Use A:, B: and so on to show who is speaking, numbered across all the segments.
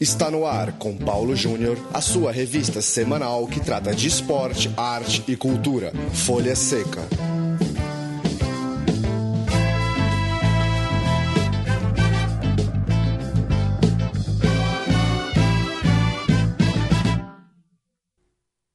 A: Está no ar com Paulo Júnior, a sua revista semanal que trata de esporte, arte e cultura. Folha Seca.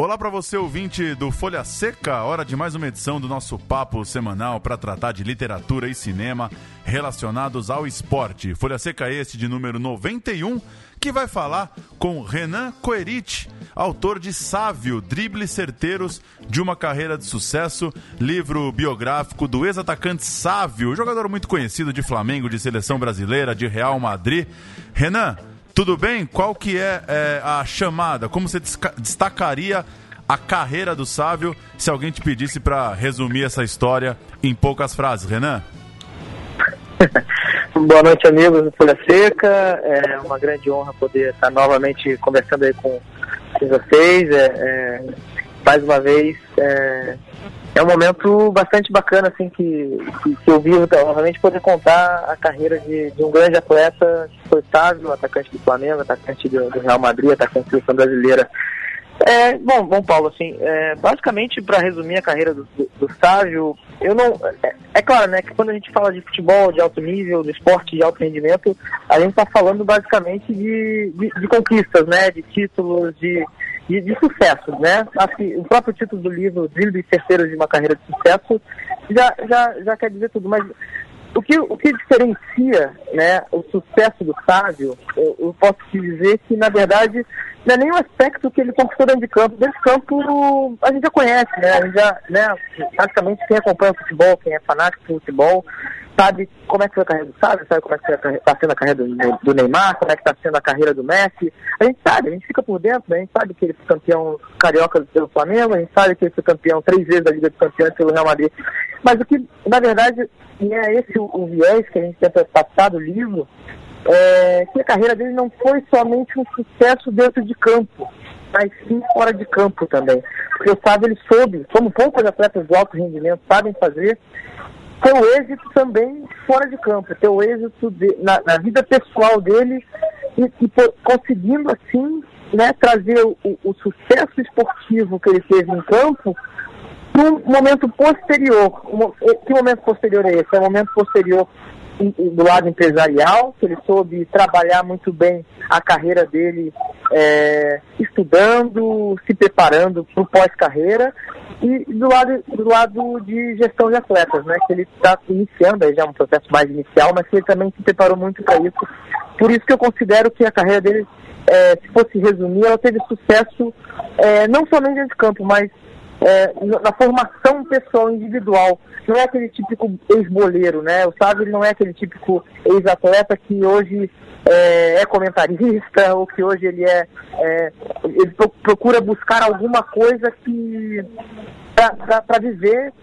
B: Olá para você, ouvinte do Folha Seca. Hora de mais uma edição do nosso papo semanal para tratar de literatura e cinema relacionados ao esporte. Folha Seca este de número 91, que vai falar com Renan Coerit, autor de Sávio, Dribles Certeiros de uma Carreira de Sucesso, livro biográfico do ex-atacante Sávio, jogador muito conhecido de Flamengo, de seleção brasileira, de Real Madrid. Renan, tudo bem? Qual que é, é a chamada? Como você destacaria a carreira do Sávio se alguém te pedisse para resumir essa história em poucas frases, Renan?
C: Boa noite, amigos do Folha Seca. É uma grande honra poder estar novamente conversando aí com, com vocês. É, é, mais uma vez, é, é um momento bastante bacana, assim, que, que, que eu vivo novamente poder contar a carreira de, de um grande atleta que foi Sávio, atacante do Flamengo, atacante do, do Real Madrid, atacante da seleção brasileira. É, bom, bom, Paulo, assim, é, basicamente, para resumir a carreira do, do, do Sávio, eu não. É, é, claro, né, que quando a gente fala de futebol de alto nível, de esporte de alto rendimento, a gente está falando basicamente de, de, de, conquistas, né, de títulos, de, de, de sucesso, né? Que o próprio título do livro, Drible Terceiros de uma Carreira de Sucesso, já, já, já quer dizer tudo. Mas o que, o que diferencia né, o sucesso do Sávio, eu, eu posso te dizer que, na verdade, não é o aspecto que ele conquistou dentro de campo. Dentro de campo a gente já conhece, né? A gente já, né, praticamente quem acompanha o futebol, quem é fanático do futebol, sabe como é que foi a carreira do Sábio, sabe como é que está sendo a carreira do, do, Neymar, como é que está sendo a carreira do Messi. A gente sabe, a gente fica por dentro, né? a gente sabe que ele foi campeão carioca pelo Flamengo, a gente sabe que ele foi campeão três vezes da Liga dos Campeões pelo Real Madrid. Mas o que, na verdade, e é esse o, o viés que a gente tenta passar do livro, é que a carreira dele não foi somente um sucesso dentro de campo, mas sim fora de campo também. Porque o Sábio ele soube, como poucos atletas de alto rendimento sabem fazer, o êxito também fora de campo, ter o êxito de, na, na, vida pessoal dele e, e conseguindo assim né, trazer o, o, sucesso esportivo que ele teve em campo para um momento posterior. que momento posterior é esse? É o momento posterior do lado empresarial, que ele soube trabalhar muito bem a carreira dele, é, estudando, se preparando para o pós-carreira, e do lado, do lado de gestão de atletas, né, que ele está iniciando aí já um processo mais inicial, mas que ele também se preparou muito para isso. Por isso que eu considero que a carreira dele, é, se fosse resumir, ela teve sucesso é, não somente dentro de campo, mas é, na formação pessoal individual. Não é aquele típico ex-boleiro, né? O Sávio não é aquele típico ex-atleta que hoje é, é, comentarista ou que hoje ele é, é ele procura buscar alguma coisa que para viver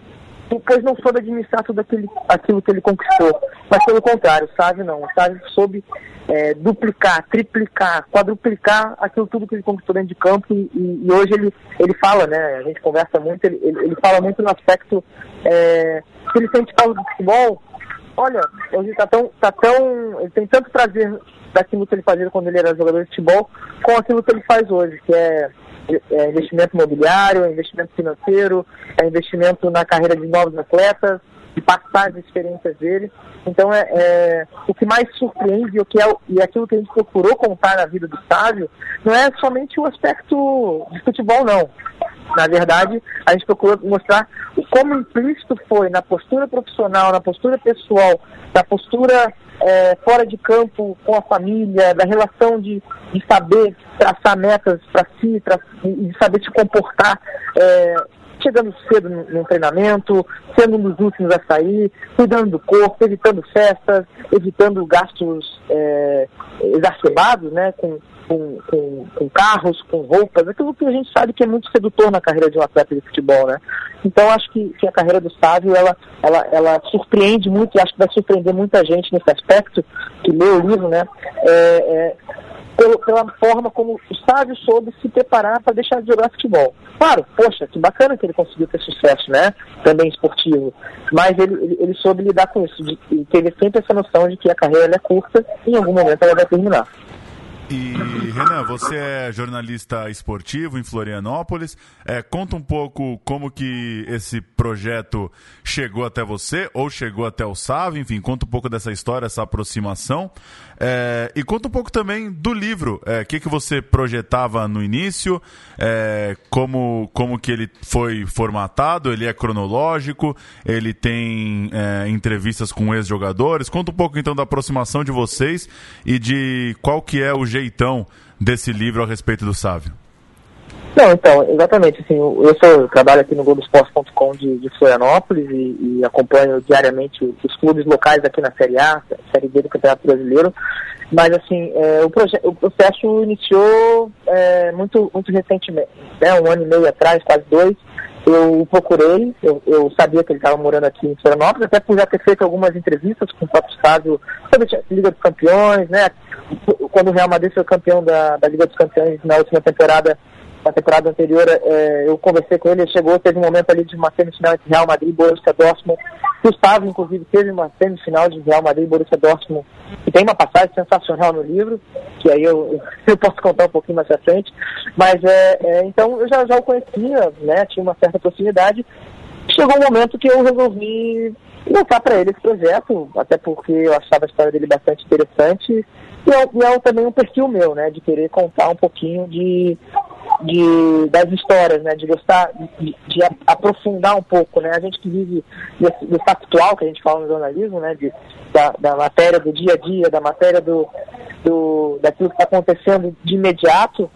C: pois não soube administrar tudo aquilo, aquilo que ele conquistou. Mas pelo contrário, Sávio não. O Sávio soube é, duplicar, triplicar, quadruplicar aquilo tudo que ele conquistou dentro de campo e, e, hoje ele, ele fala, né? A gente conversa muito, ele, ele, ele fala muito no aspecto é, que ele sente falta do futebol. Olha, hoje tá tão, tá tão. Ele tem tanto prazer daquilo que ele fazia quando ele era jogador de futebol com aquilo que ele faz hoje, que é é investimento imobiliário, é investimento financeiro, é investimento na carreira de novos atletas, de passar as experiências dele. Então, é, é, o que mais surpreende o que é, e aquilo que a gente procurou contar na vida do estádio não é somente o aspecto de futebol, não. Na verdade, a gente procurou mostrar o como implícito foi na postura profissional, na postura pessoal, na postura é, fora de campo com a família, da relação de, de saber traçar metas para si, e de saber se comportar é, chegando cedo no, treinamento, sendo um dos últimos a sair, cuidando do corpo, evitando festas, evitando gastos é, exacerbados, né, com, com, com, com, carros, com roupas, aquilo que a gente sabe que é muito sedutor na carreira de um atleta de futebol, né? Então acho que, que a carreira do Sávio, ela, ela, ela surpreende muito e acho que vai surpreender muita gente nesse aspecto, que lê o livro, né? É, é, pelo, pela forma como o Sávio soube se preparar para deixar de jogar futebol. Claro, poxa, que bacana que ele conseguiu ter sucesso, né? Também esportivo. Mas ele, ele, ele soube lidar com isso, de, teve sempre essa noção de que a carreira é curta e em algum momento ela vai terminar.
B: E, Renan, você é jornalista esportivo em Florianópolis. É, conta um pouco como que esse projeto chegou até você, ou chegou até o Sávio, enfim, conta um pouco dessa história, essa aproximação. É, e conta um pouco também do livro. O é, que, que você projetava no início, é, como, como que ele foi formatado, ele é cronológico, ele tem é, entrevistas com ex-jogadores. Conta um pouco então da aproximação de vocês e de qual que é o jeito jeitão desse livro a respeito do Sávio?
C: Não, então, exatamente, assim, eu, sou, trabalho aqui no Globoesporte.com de, de Florianópolis e, e, acompanho diariamente os clubes locais aqui na Série A, Série B do Campeonato Brasileiro, mas assim, é, o, o, processo iniciou é, muito, muito recentemente, né, um ano e meio atrás, quase dois, eu procurei, eu, eu sabia que ele estava morando aqui em Florianópolis, até por já ter feito algumas entrevistas com o próprio Sávio sobre a Liga dos Campeões, né? Quando o Real Madrid foi campeão da, da Liga dos Campeões na última temporada, na temporada anterior, é, eu conversei com ele, ele chegou, teve um momento ali de uma semifinal entre Real Madrid e Borussia Dortmund. Gustavo, inclusive, teve uma semifinal de Real Madrid e Borussia Dortmund, que tem uma passagem sensacional no livro, que aí eu, eu posso contar um pouquinho mais à frente. Mas, é, é, então, eu já, já o conhecia, né, tinha uma certa proximidade. Chegou um momento que eu resolvi lançar para ele esse projeto, até porque eu achava a história dele bastante interessante. E é, e é também um perfil meu, né, de querer contar um pouquinho de de, das histórias, né? De gostar, de, de, aprofundar um pouco, né? A gente que vive desse factual que a gente fala no jornalismo, né? De, da, da matéria do dia a dia, da matéria do, do daquilo que está acontecendo de imediato,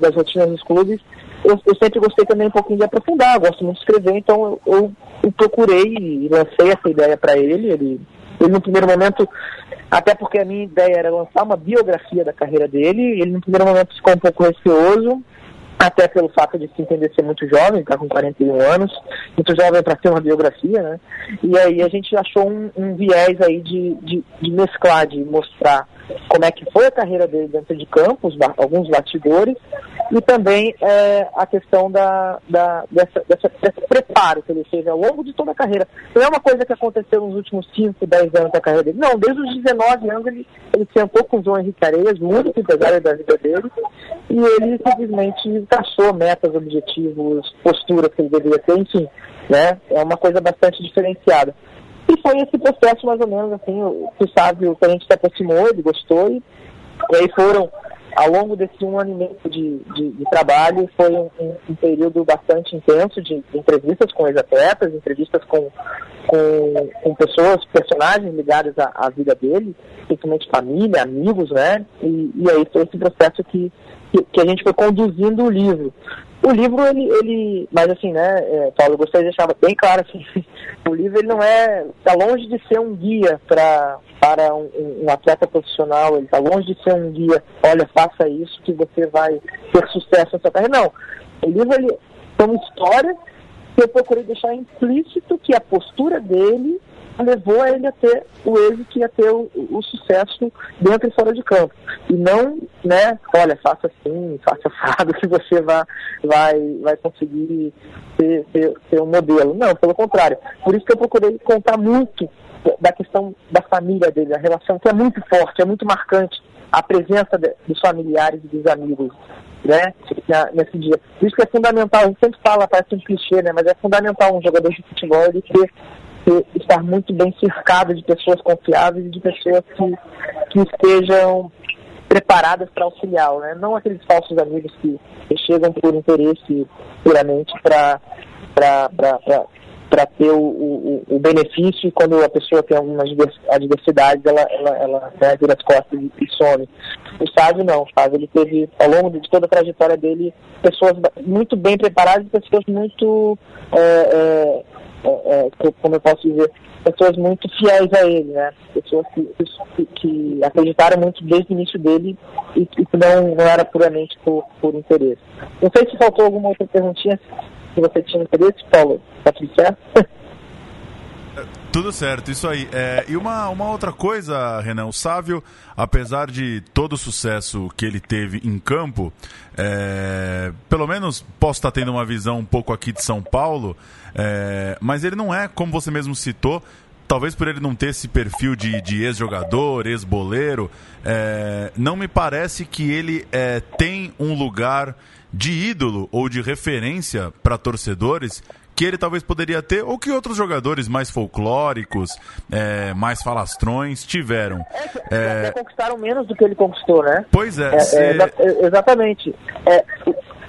C: das rotinas dos clubes, eu, eu, sempre gostei também um pouquinho de aprofundar, gosto muito de escrever, então eu, eu, eu procurei e lancei essa ideia para ele, ele, ele no primeiro momento até porque a minha ideia era lançar uma biografia da carreira dele. Ele, no primeiro momento, ficou um pouco receoso, até pelo fato de se entender ser muito jovem, está com 41 anos, muito jovem para ter uma biografia, né? E aí a gente achou um, um viés aí de, de, de, mesclar, de mostrar como é que foi a carreira dele dentro de campo, alguns batidores, e também é, a questão da, da, dessa, dessa, desse preparo que ele fez ao longo de toda a carreira. Não é uma coisa que aconteceu nos últimos 5, 10 anos da carreira dele. Não, desde os 19 anos ele, ele sentou com o João Henrique Areias, muito empresário da vida dele, e ele simplesmente traçou metas, objetivos, posturas que ele deveria ter, enfim, né? É uma coisa bastante diferenciada. E foi esse processo mais ou menos assim, tu sabe, o que a gente se aproximou, ele gostou, e, e aí foram ao longo desse um ano e meio de, de, de trabalho, foi um, um, período bastante intenso de, de entrevistas com ex-atletas, entrevistas com, com, com, pessoas, personagens ligados à, à, vida dele, principalmente família, amigos, né? E, e aí foi esse processo que, que, que a gente foi conduzindo o livro. O livro, ele, ele mas assim, né, é, Paulo, eu gostaria de deixar bem claro assim, o livro ele não é, está longe de ser um guia para para um, um, atleta profissional, ele está longe de ser um guia, olha, faça isso que você vai ter sucesso na sua carreira. Não, o livro ele é uma história que eu procurei deixar implícito que a postura dele levou a ele a ter o êxito e a ter o, o, sucesso dentro e fora de campo. E não, né, olha, faça assim, faça assado que você vai, vai, vai conseguir ser, ser, ser um modelo. Não, pelo contrário. Por isso que eu procurei contar muito da questão da família dele, a relação que é muito forte, é muito marcante, a presença de, dos familiares e dos amigos, né, nesse dia. Por isso que é fundamental, a gente sempre fala, parece um clichê, né, mas é fundamental um jogador de futebol ele ter estar muito bem cercado de pessoas confiáveis e de pessoas que, que estejam preparadas para auxiliar, né? não aqueles falsos amigos que, que chegam por interesse puramente para ter o, o, o, benefício e quando a pessoa tem algumas adversidades ela, ela, ela né, vira as costas e, e some. O Sávio não, o Sávio ele teve ao longo de toda a trajetória dele pessoas muito bem preparadas e pessoas muito é, é, é, é como eu posso dizer, pessoas muito fiéis a ele, né? Pessoas que, que, que acreditaram muito desde o início dele e que não, não era puramente por, por interesse. Não sei se faltou alguma outra perguntinha, se você tinha interesse, Paulo. Tá tudo certo?
B: Tudo certo, isso aí. É, e uma, uma outra coisa, Renan, o Sávio, apesar de todo o sucesso que ele teve em campo, é, pelo menos posso estar tendo uma visão um pouco aqui de São Paulo, é, mas ele não é, como você mesmo citou, talvez por ele não ter esse perfil de, de ex-jogador, ex-boleiro, é, não me parece que ele é, tem um lugar de ídolo ou de referência para torcedores que ele talvez poderia ter, ou que outros jogadores mais folclóricos, é, mais falastrões tiveram.
C: É, é... Até conquistaram menos do que ele conquistou, né?
B: Pois é.
C: é, se... é exatamente. É,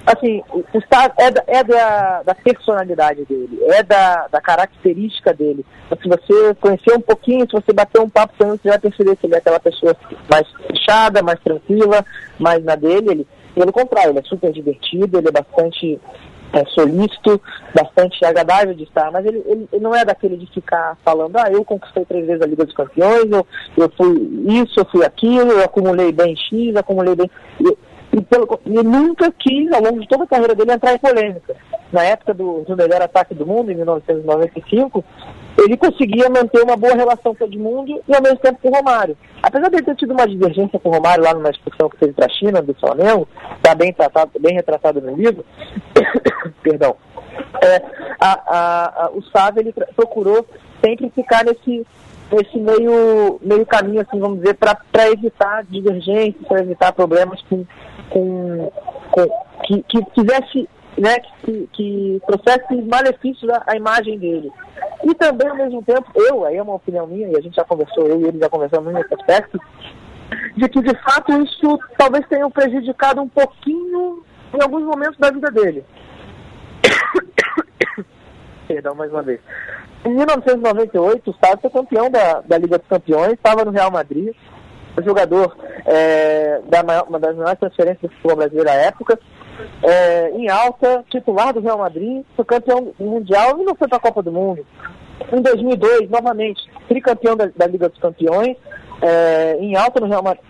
C: assim, o Estado é, da, é da, da, personalidade dele, é da, da característica dele. Então, se você conhecer um pouquinho, se você bater um papo com ele, você vai perceber que ele é aquela pessoa mais fechada, mais tranquila, mais na dele. Ele, pelo contrário, ele é super divertido, ele é bastante é, solícito, bastante agradável de estar, mas ele, ele, ele, não é daquele de ficar falando, ah, eu conquistei três vezes a Liga dos Campeões, eu, eu fui isso, eu fui aquilo, eu acumulei bem X, acumulei bem. E, e, pelo, e nunca quis, ao longo de toda a carreira dele, entrar em polêmica. Na época do, do melhor ataque do mundo, em 1995, ele conseguia manter uma boa relação com o Edmundo e ao mesmo tempo com o Romário. Apesar de ele ter tido uma divergência com o Romário lá numa discussão que teve para a China, do Flamengo, está bem, tratado, bem retratado no livro, perdão, é, a, a, a, o Sávio ele procurou sempre ficar nesse, nesse meio, meio caminho, assim, vamos dizer, para evitar divergências, para evitar problemas com, com, com que, que fizesse né, que, que trouxesse malefícios à, à, imagem dele. E também, ao mesmo tempo, eu, aí é uma opinião minha, e a gente já conversou, eu e ele já conversamos nesse aspecto, de que, de fato, isso talvez tenha prejudicado um pouquinho em alguns momentos da vida dele. Perdão, mais uma vez. Em 1998, o Sábio foi campeão da, da Liga dos Campeões, estava no Real Madrid, jogador é, da maior, uma das maiores transferências do futebol brasileiro à época, é, em alta, titular do Real Madrid, foi campeão mundial e não foi para a Copa do Mundo. Em 2002, novamente, tricampeão da, da Liga dos Campeões, é, em alta no Real Madrid.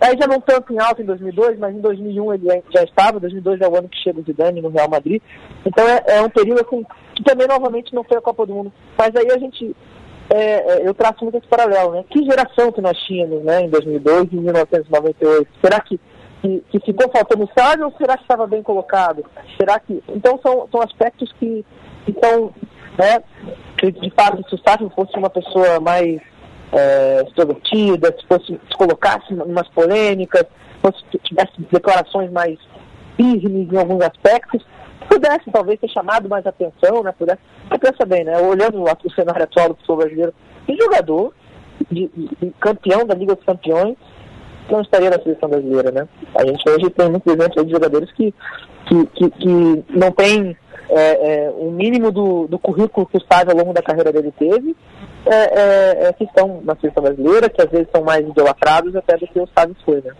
C: Aí já não tanto em alta em 2002, mas em 2001 ele já estava, 2002 é o ano que chega o Zidane no Real Madrid. Então é, é um período assim, que também novamente não foi a Copa do Mundo. Mas aí a gente é, é, eu traço muito esse paralelo, né? Que geração que nós tínhamos, né, em 2002 e 1998? Será que, que, que ficou faltando estádio ou será que estava bem colocado? Será que... Então são, são aspectos que, estão, né, que de fato se o Sávio fosse uma pessoa mais é, extrovertida, se, fosse, se colocasse umas polêmicas, fosse, tivesse declarações mais firmes em alguns aspectos, pudesse talvez ter chamado mais atenção, né? Pudesse. Mas pensa bem, né? Olhando o cenário atual do futebol brasileiro, que jogador de, de, campeão da Liga dos Campeões não estaria na seleção brasileira, né? A gente hoje tem muitos exemplos de jogadores que, que, que, que não tem é, é, o mínimo do, do currículo que o Sávio ao longo da carreira dele teve, é, é, é, que estão na seleção brasileira, que às vezes são mais idolatrados até do que o Sávio foi, né?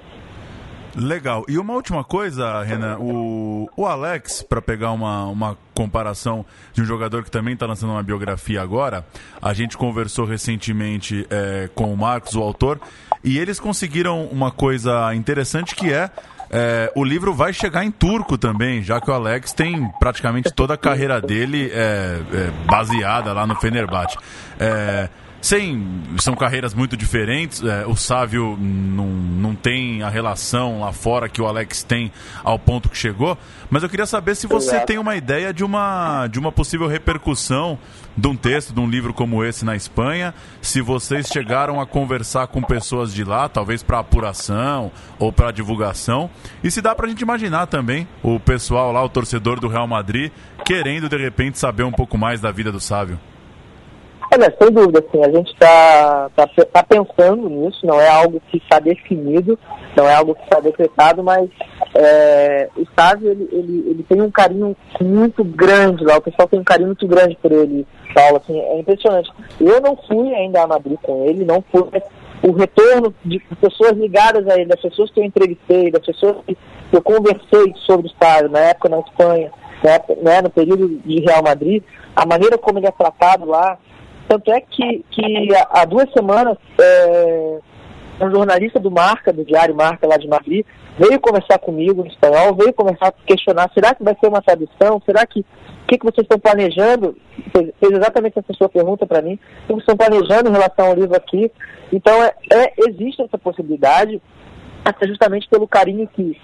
B: Legal. E uma última coisa, Renan, o, o Alex, para pegar uma, uma comparação de um jogador que também está lançando uma biografia agora, a gente conversou recentemente é, com o Marcos, o autor, e eles conseguiram uma coisa interessante que é é, o livro vai chegar em turco também, já que o Alex tem praticamente toda a carreira dele é, é, baseada lá no Fenerbahçe. É, sem, são carreiras muito diferentes. É, o Sávio não, não tem a relação lá fora que o Alex tem ao ponto que chegou. Mas eu queria saber se você tem uma ideia de uma, de uma possível repercussão de um texto, de um livro como esse na Espanha. Se vocês chegaram a conversar com pessoas de lá, talvez para apuração ou para divulgação. E se dá para a gente imaginar também o pessoal lá, o torcedor do Real Madrid, querendo de repente saber um pouco mais da vida do Sávio.
C: Olha, sem dúvida, assim, a gente está tá, tá pensando nisso, não é algo que está definido, não é algo que está decretado, mas é, o Sávio, ele, ele, ele tem um carinho muito grande lá, o pessoal tem um carinho muito grande por ele, Paulo, assim, é impressionante. Eu não fui ainda a Madrid com ele, não fui, o retorno de pessoas ligadas a ele, das pessoas que eu entrevistei, das pessoas que eu conversei sobre o Sávio, na época na Espanha, né, no período de Real Madrid, a maneira como ele é tratado lá, tanto é que, que há duas semanas, é, um jornalista do Marca, do Diário Marca lá de Madrid, veio conversar comigo em espanhol, veio conversar, questionar, será que vai ser uma tradução? Será que, o que, que vocês estão planejando? Fez, fez exatamente essa sua pergunta para mim, o que vocês estão planejando em relação ao livro aqui? Então, é, é existe essa possibilidade, até justamente pelo carinho que,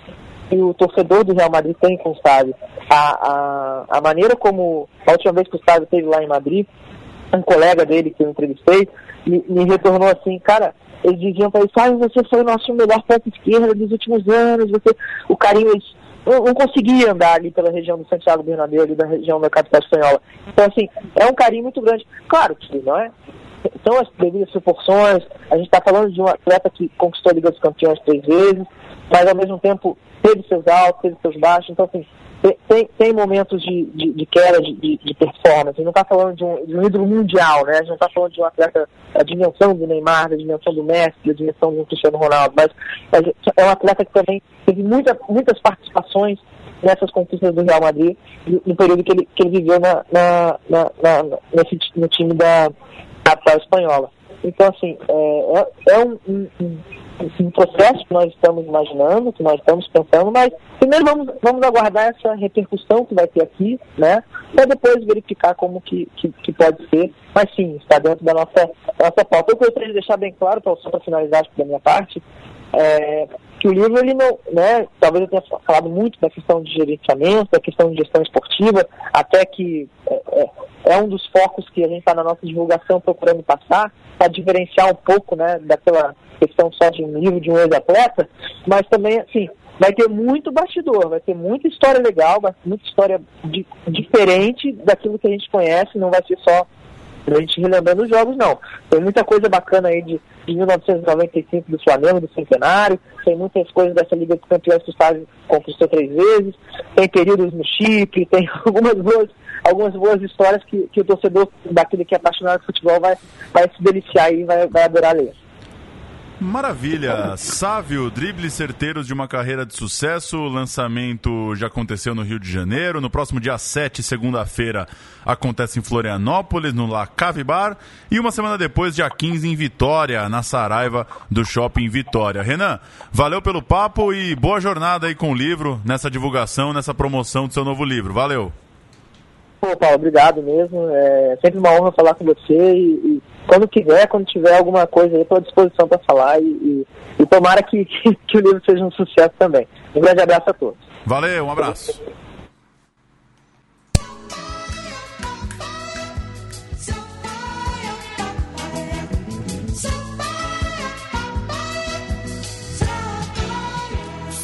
C: que o torcedor do Real Madrid tem com o Sábio. A, a, a maneira como, a última vez que o Sábio esteve lá em Madrid, um colega dele que eu entrevistei me, me retornou assim, cara, eles diziam para ele, ah, você foi o nosso melhor ponto esquerda dos últimos anos, você, o carinho, eles não, não conseguia andar ali pela região do Santiago Bernabéu, ali da região da capital espanhola. Então, assim, é um carinho muito grande. Claro que não é são as devidas proporções. A gente está falando de um atleta que conquistou a Liga dos Campeões três vezes, mas ao mesmo tempo teve seus altos, teve seus baixos. Então, assim, tem, tem momentos de, de, de queda de, de, performance. A gente não está falando de um, de um ídolo mundial, né? A gente não está falando de um atleta da dimensão do Neymar, da dimensão do Messi, da dimensão do Cristiano Ronaldo, mas é um atleta que também teve muita, muitas participações nessas conquistas do Real Madrid no período que ele, que ele viveu na, na, na, na nesse, no time da capital espanhola. Então, assim, é, é, é um, um, um, processo que nós estamos imaginando, que nós estamos pensando, mas primeiro vamos, vamos aguardar essa repercussão que vai ter aqui, né? Para depois verificar como que, que, que, pode ser. Mas sim, está dentro da nossa, nossa pauta. Eu gostaria de deixar bem claro, para finalizar da minha parte, é, que o livro, ele não, né, talvez eu tenha falado muito da questão de gerenciamento, da questão de gestão esportiva, até que é, é, é um dos focos que a gente está na nossa divulgação procurando passar, para diferenciar um pouco, né, daquela questão só de um livro de um ex-atleta, mas também, assim, vai ter muito bastidor, vai ter muita história legal, muita história diferente daquilo que a gente conhece, não vai ser só a gente relembrando os jogos, não. Tem muita coisa bacana aí de, de 1995 do Flamengo, do Centenário, tem muitas coisas dessa Liga dos Campeões que o Estado conquistou três vezes, tem períodos no Chipre, tem algumas boas, algumas boas histórias que, que o torcedor daquele que é apaixonado por futebol vai, vai se deliciar e vai, vai adorar ler.
B: Maravilha! Sávio, dribles certeiros de uma carreira de sucesso. O lançamento já aconteceu no Rio de Janeiro. No próximo dia 7, segunda-feira, acontece em Florianópolis, no La Cave Bar. E uma semana depois, dia 15, em Vitória, na Saraiva do Shopping Vitória. Renan, valeu pelo papo e boa jornada aí com o livro, nessa divulgação, nessa promoção do seu novo livro. Valeu!
C: Pô, Paulo, obrigado mesmo. É sempre uma honra falar com você e, e quando quiser, quando tiver alguma coisa aí, estou à disposição para falar e, e, e tomara que, que, que, o livro seja um sucesso também. Um grande abraço a todos.
B: Valeu, um abraço.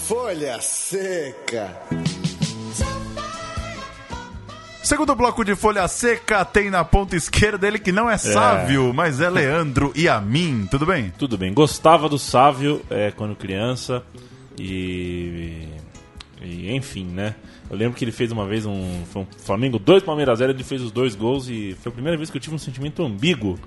A: Folha Seca.
B: Segundo bloco de folha seca, tem na ponta esquerda ele que não é, é. Sávio, mas é Leandro e a mim. Tudo bem?
D: Tudo bem. Gostava do Sávio é, quando criança e, e, enfim, né? Eu lembro que ele fez uma vez um, um Flamengo 2 Palmeiras 0, ele fez os dois gols e foi a primeira vez que eu tive um sentimento ambíguo.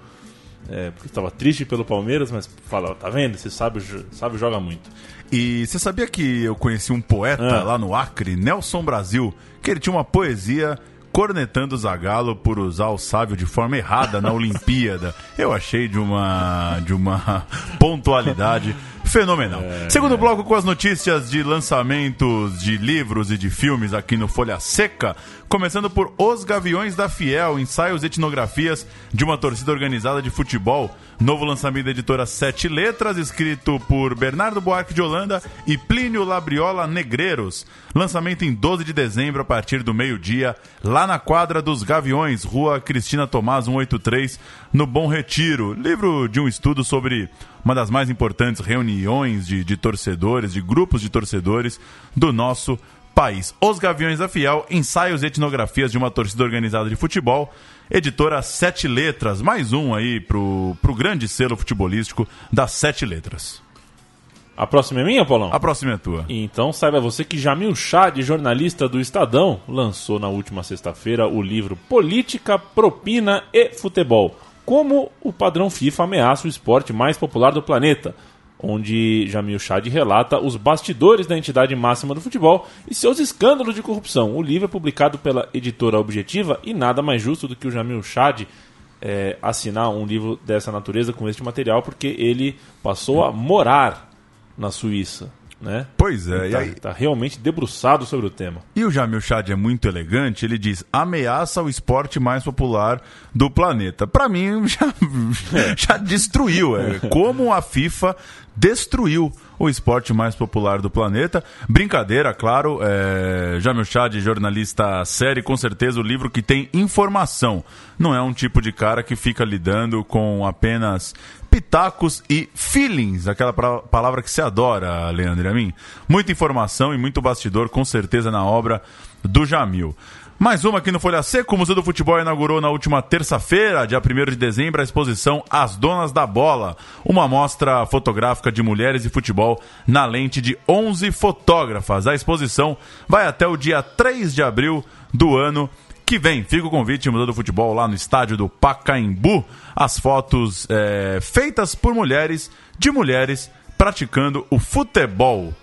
D: É, porque estava triste pelo Palmeiras, mas falava, tá vendo? Esse Sávio, Sávio joga muito.
B: E você sabia que eu conheci um poeta ah. lá no Acre, Nelson Brasil, que ele tinha uma poesia cornetando o Zagallo por usar o sábio de forma errada na Olimpíada. Eu achei de uma, de uma pontualidade fenomenal. É, Segundo bloco com as notícias de lançamentos de livros e de filmes aqui no Folha Seca, começando por Os Gaviões da Fiel, ensaios e etnografias de uma torcida organizada de futebol. Novo lançamento da editora Sete Letras, escrito por Bernardo Buarque de Holanda e Plínio Labriola Negreiros. Lançamento em 12 de dezembro, a partir do meio-dia, lá na quadra dos Gaviões, Rua Cristina Tomás 183, no Bom Retiro. Livro de um estudo sobre uma das mais importantes reuniões de, de torcedores, de grupos de torcedores do nosso país. Os Gaviões da Fiel, ensaios e etnografias de uma torcida organizada de futebol. Editora Sete Letras, mais um aí pro, pro grande selo futebolístico das Sete Letras.
D: A próxima é minha, Paulão?
B: A próxima é tua.
D: Então saiba você que Jamil Chad, jornalista do Estadão, lançou na última sexta-feira o livro Política, Propina e Futebol. Como o padrão FIFA ameaça o esporte mais popular do planeta onde Jamil Chad relata os bastidores da entidade máxima do futebol e seus escândalos de corrupção. O livro é publicado pela editora Objetiva e nada mais justo do que o Jamil Chad é, assinar um livro dessa natureza com este material, porque ele passou a morar na Suíça. Né?
B: Pois é,
D: está tá realmente debruçado sobre o tema.
B: E o Jamil Chad é muito elegante, ele diz: ameaça o esporte mais popular do planeta. Para mim, já, é. já destruiu. É, como a FIFA destruiu o esporte mais popular do planeta. Brincadeira, claro. É... Jamil Chad, jornalista série, com certeza o livro que tem informação. Não é um tipo de cara que fica lidando com apenas pitacos e feelings, aquela palavra que se adora, Leandro e a mim. Muita informação e muito bastidor, com certeza, na obra do Jamil. Mais uma aqui no Folha Seca. O Museu do Futebol inaugurou na última terça-feira, dia 1 de dezembro, a exposição As Donas da Bola, uma mostra fotográfica de mulheres e futebol na lente de 11 fotógrafas. A exposição vai até o dia 3 de abril do ano que vem. Fica o convite, Museu do Futebol, lá no estádio do Pacaembu. As fotos é, feitas por mulheres, de mulheres praticando o futebol.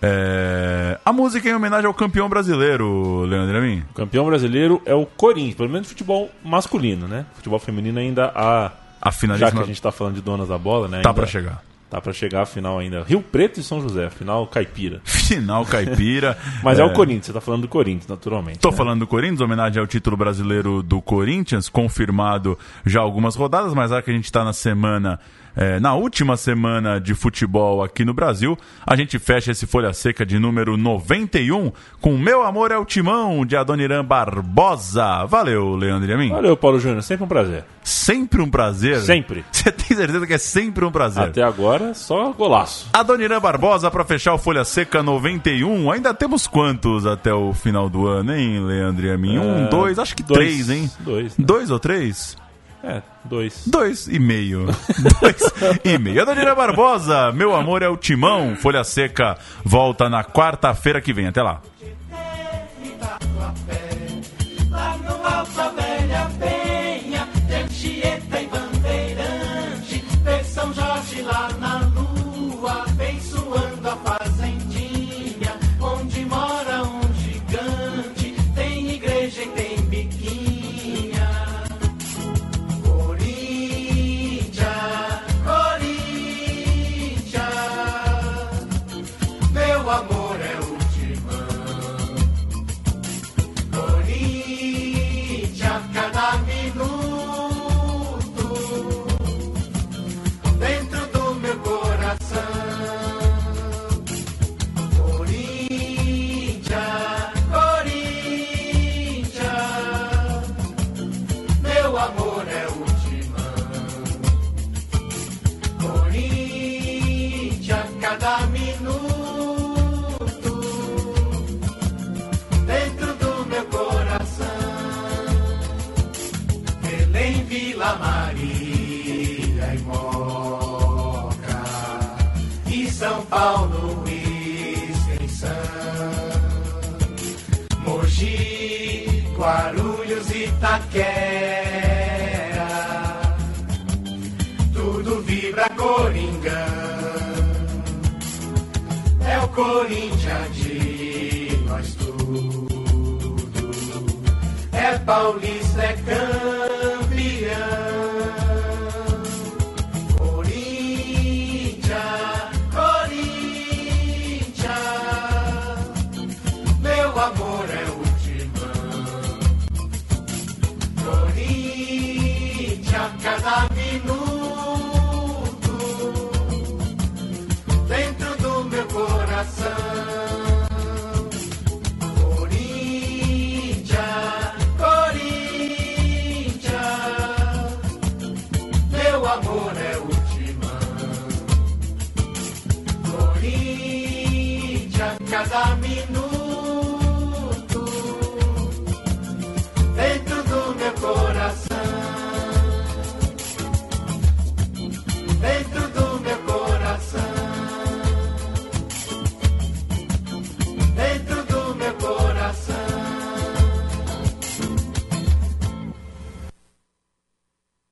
B: É... A música em homenagem ao campeão brasileiro, Leandro Amin.
D: O campeão brasileiro é o Corinthians, pelo menos futebol masculino, né? Futebol feminino ainda há. A finalíssima... Já que a gente está falando de donas da bola, né?
B: Tá para chegar.
D: Tá para chegar a final ainda. Rio Preto e São José, final caipira.
B: Final caipira.
D: Mas é... é... o Corinthians, você tá falando do Corinthians, naturalmente.
B: Tô né? falando do Corinthians, homenagem ao título brasileiro do Corinthians, confirmado já algumas rodadas, mas já que a gente tá na semana é, na última semana de futebol aqui no Brasil, a gente fecha esse Folha Seca de número 91 com Meu Amor é o Timão, de Adoniran Barbosa. Valeu, Leandro e a mim.
D: Valeu, Paulo Júnior. Sempre um prazer.
B: Sempre um prazer?
D: Sempre.
B: Você tem certeza que é sempre um prazer?
D: Até agora, só golaço.
B: Adoniran Barbosa, para fechar o Folha Seca 91. Ainda temos quantos até o final do ano, hein, Leandro e a mim? Um, é, dois, acho que dois, três, hein?
D: Dois.
B: Né? Dois ou três?
D: É, dois.
B: Dois e meio. dois e meio. Adonira Barbosa, meu amor é o timão. Folha Seca volta na quarta-feira que vem. Até lá.
E: Paulo Extensão, Mogi, Guarulhos, Itaquera, tudo vibra Coringão, é o Corinthians de nós tudo, é Paulista, é campeão. Casa